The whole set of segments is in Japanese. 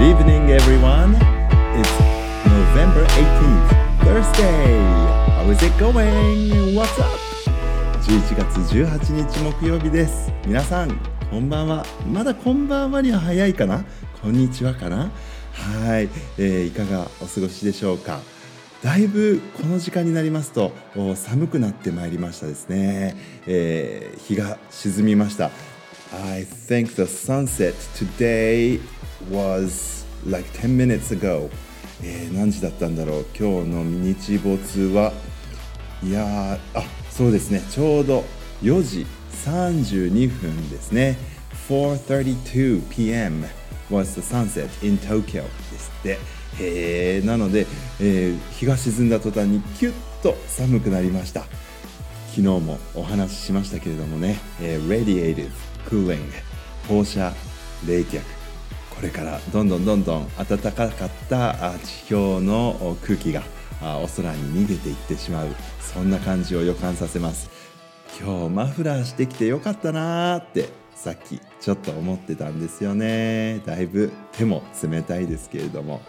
Good evening, everyone. It's November 18th, Thursday. How is it going? What's up? 11月18日木曜日です。皆さん、こんばんは。まだこんばんはには早いかな？こんにちはかな？はい、えーいかがお過ごしでしょうか？だいぶこの時間になりますと寒くなってまいりましたですね、えー日が沈みました I think the sunset today was like 10 minutes ago、えー何時だったんだろう？今日の日没は？いやあそうですね。ちょうど4時32分ですね。4:32 p.m. was the sunset in Tokyo ですって。へーなので、えー日が沈んだ途端にキュッと寒くなりました。昨日もお話ししましたけれどもね、えー radiative cooling 放射冷却。これからどんどんどんどん暖かかった地表の空気がお空に逃げていってしまう。そんな感じを予感させます。今日マフラーしてきてよかったなーってさっきちょっと思ってたんですよね。だいぶ手も冷たいですけれども。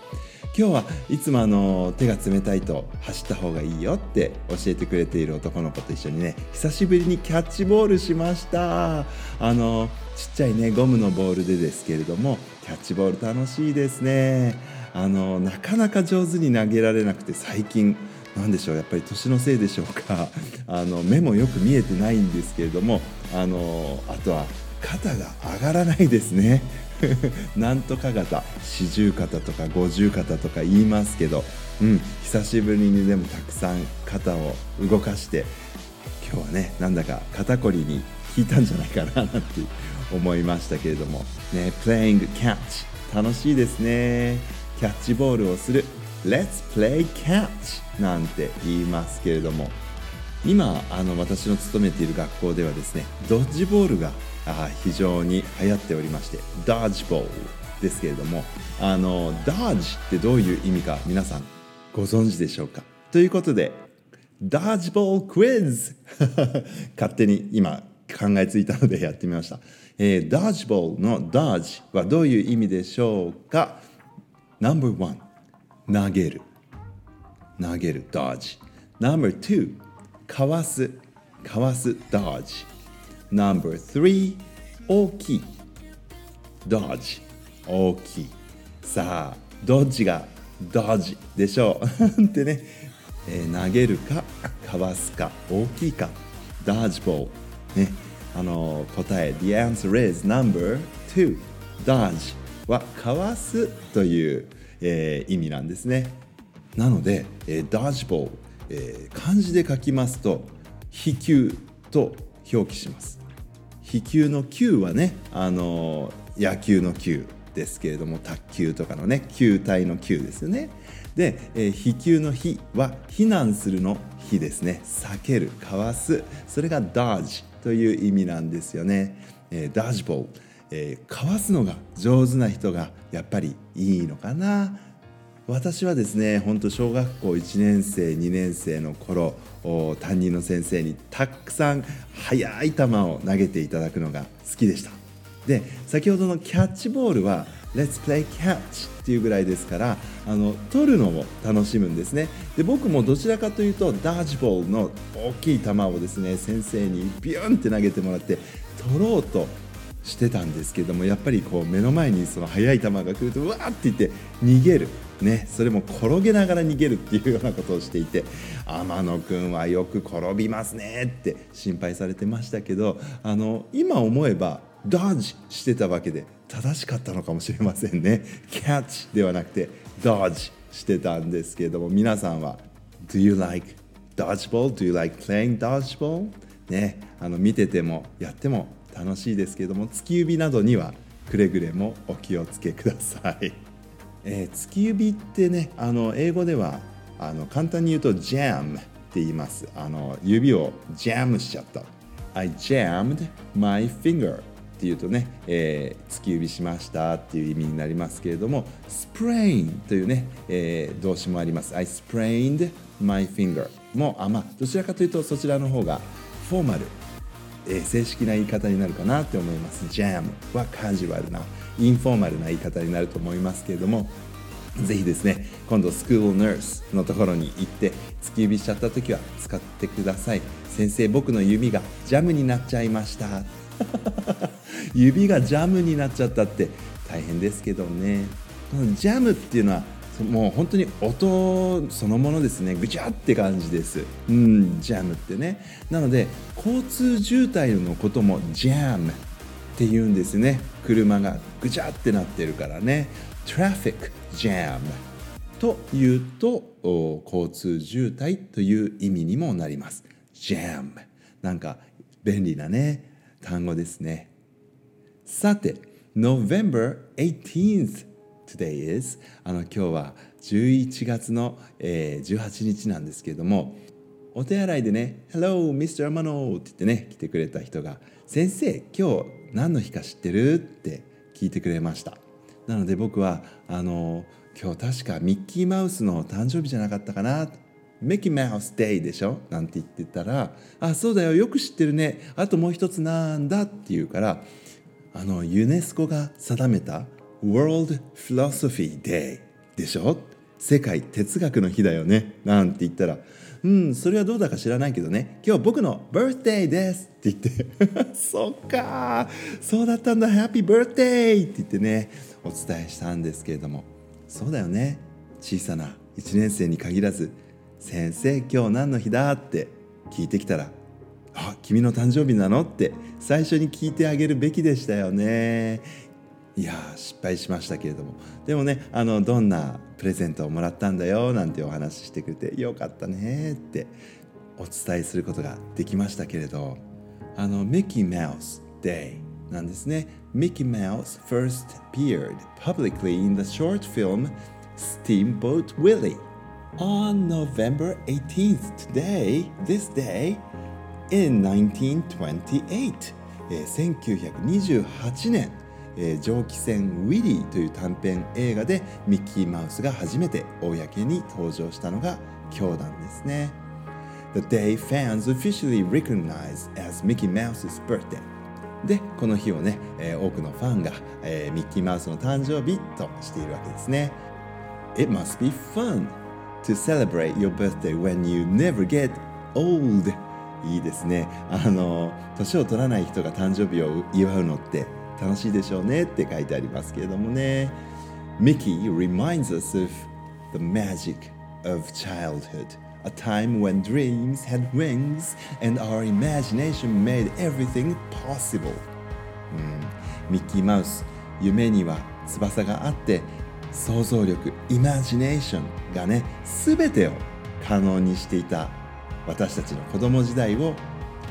今日はいつもあの手が冷たいと走った方がいいよって教えてくれている男の子と一緒にね久しぶりにキャッチボールしました。あのちっちゃいねゴムのボールでですけれどもキャッチボール楽しいですね。あのなかなか上手に投げられなくて最近なんでしょうやっぱり年のせいでしょうか。あの目もよく見えてないんですけれどもあのあとは肩が上がらないですね。なんとか肩四十肩とか五十肩とか言いますけど、うん、久しぶりにでもたくさん肩を動かして今日はねなんだか肩こりに効いたんじゃないかななんて思いましたけれども。ね Playing catch 楽しいですね。キャッチボールをする。Let's play catch なんて言いますけれども。今あの私の勤めている学校ではですねドッジボールがあ非常に流行っておりましてドッジボールですけれどもあのドッジってどういう意味か皆さんご存知でしょうか？ということでドッジボールクイズ！勝手に今考えついたので やってみました、えー、ドッジボールのドッジはどういう意味でしょうか？No.1 投げる。投げる dodge No.2 かわすかわす dodge No.3 大きい。dodge 大きい。さあどっちが dodge でしょう。ってね、えー投げるかかわすか大きいか。dodgeball ね。あのー答え。The answer is number 2 dodge はかわすという、えー意味なんですね。なので、えー、ダージボール、えー漢字で書きますと飛球と表記します。飛球の球はね、あのー野球の球ですけれども卓球とかのね球体の球ですよね。で、えー飛球の飛は避難するの避ですね。避けるかわす。それが dodge という意味なんですよね、えー、ダージボール、えーかわすのが上手な人がやっぱりいいのかな。私はですね本当小学校1年生2年生の頃担任の先生にたくさん速い球を投げていただくのが好きでした。で先ほどのキャッチボールは「Let's play catch」っていうぐらいですからあの取るのも楽しむんですね。で僕もどちらかというとダージボールの大きい球をですね先生にビューンって投げてもらって取ろうとしてたんですけどもやっぱりこう目の前にその速い球が来るとうわーって言って逃げる、ね、それも転げながら逃げるっていうようなことをしていて天野君はよく転びますねって心配されてましたけどあの今思えばドッジしてたわけで正しかったのかもしれませんねキャッチではなくてドッジしてたんですけれども皆さんは Do you like dodgeball? Do you like playing dodgeball? ね、あの見ててもやっても楽しいですけれども突き指などにはくれぐれもお気をつけください、えー突き指ってねあの英語ではあの簡単に言うと jam って言います。あの指をジャムしちゃった。I jammed my finger っていうとね、えー突き指しましたっていう意味になりますけれども sprain というね、えー動詞もあります。I sprained my finger もあまあどちらかというとそちらの方がフォーマル。えー正式な言い方になるかなって思います。Jam はカジュアルなインフォーマルな言い方になると思いますけれどもぜひですね今度スクールナースのところに行って突き指しちゃった時は使ってください。先生僕の指がジャムになっちゃいました。指がジャムになっちゃったって大変ですけどね。このジャムっていうのはもう本当に音そのものですね。ぐちゃって感じです。うんジャムってね。なので交通渋滞のこともジャム。って言うんですね。車がぐちゃってなってるからね。トラフィックジャムというと交通渋滞という意味にもなります。Jam なんか便利なね。単語ですね。さて November 18th today is あの今日は11月の、えー、18日なんですけれどもお手洗いでね「Hello Mr. Amano」って言ってね来てくれた人が「先生今日何の日か知ってる?」って聞いてくれました。なので僕はあの今日確かミッキーマウスの誕生日じゃなかったかな。ミッキーマウスデイでしょ？なんて言ってたら「あそうだよよく知ってるね。あともう一つなんだ」って言うからあのユネスコが定めた World Philosophy Day でしょ？世界哲学の日だよね。なんて言ったら「うんそれはどうだか知らないけどね今日僕のバースデーです」って言って「そっかそうだったんだハッピーバースデー」って言ってねお伝えしたんですけれどもそうだよね小さな1年生に限らず「先生今日何の日だ?」って聞いてきたら「あ君の誕生日なの?」って最初に聞いてあげるべきでしたよね。いや失敗しましたけれどもでもねあのどんなプレゼントをもらったんだよなんてお話ししてくれてよかったねってお伝えすることができましたけれどあのミッキーマウス Day なんですね Mickey Mouse first appeared publicly in the short film Steamboat Willie on November 18th today this day in 1928、えー、1928年、えー、蒸気船ウィリーという短編映画でミッキーマウスが初めて公に登場したのが今日なんですね。The day fans officially recognize as Mickey Mouse's birthday. でこの日をね、えー、多くのファンが、えー、ミッキーマウスの誕生日としているわけですね。It must be fun to celebrate your birthday when you never get old. いいですね。あの年を取らない人が誕生日を祝うのって楽しいでしょうねって書いてありますけれどもね Mickey reminds us of the magic of childhood a time when dreams had wings and our imagination made everything possible、うん、ミッキーマウス夢には翼があって想像力イマジネーションがね全てを可能にしていた私たちの子供時代を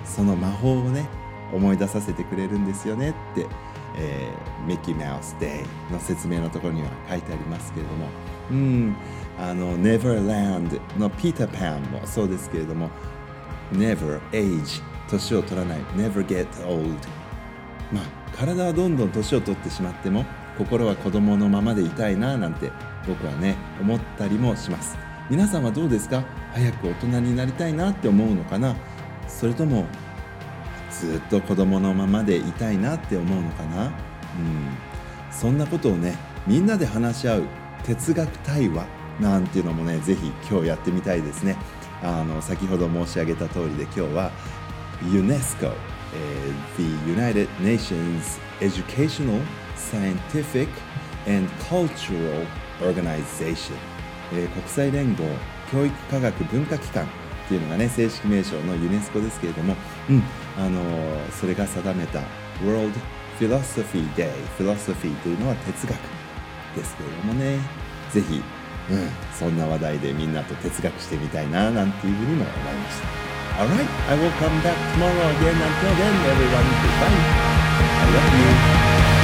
その魔法をね思い出させてくれるんですよねって、えー、ミッキーマウスデイの説明のところには書いてありますけれどもうんあの Neverland のピーター・パンもそうですけれども Never age 年を取らない Never get old まあ体はどんどん年を取ってしまっても心は子供のままでいたいななんて僕はね思ったりもします。皆さんはどうですか？早く大人になりたいなって思うのかな？それともずっと子供のままでいたいなって思うのかな。うん。そんなことをねみんなで話し合う哲学対話なんていうのもねぜひ今日やってみたいですね。あの先ほど申し上げた通りで今日は UNESCO、えー、The United Nations Educational, Scientific and Cultural Organization、えー、国際連合教育科学文化機関っていうのがね正式名称のユネスコですけれども、うん、あのそれが定めた World Philosophy Day Philosophy というのは哲学ですけれどもねぜひうん、そんな話題でみんなと哲学してみたいななんていうふうにも思いました。Alright, I will come back tomorrow again. Until then, everyone, goodbye. I love you.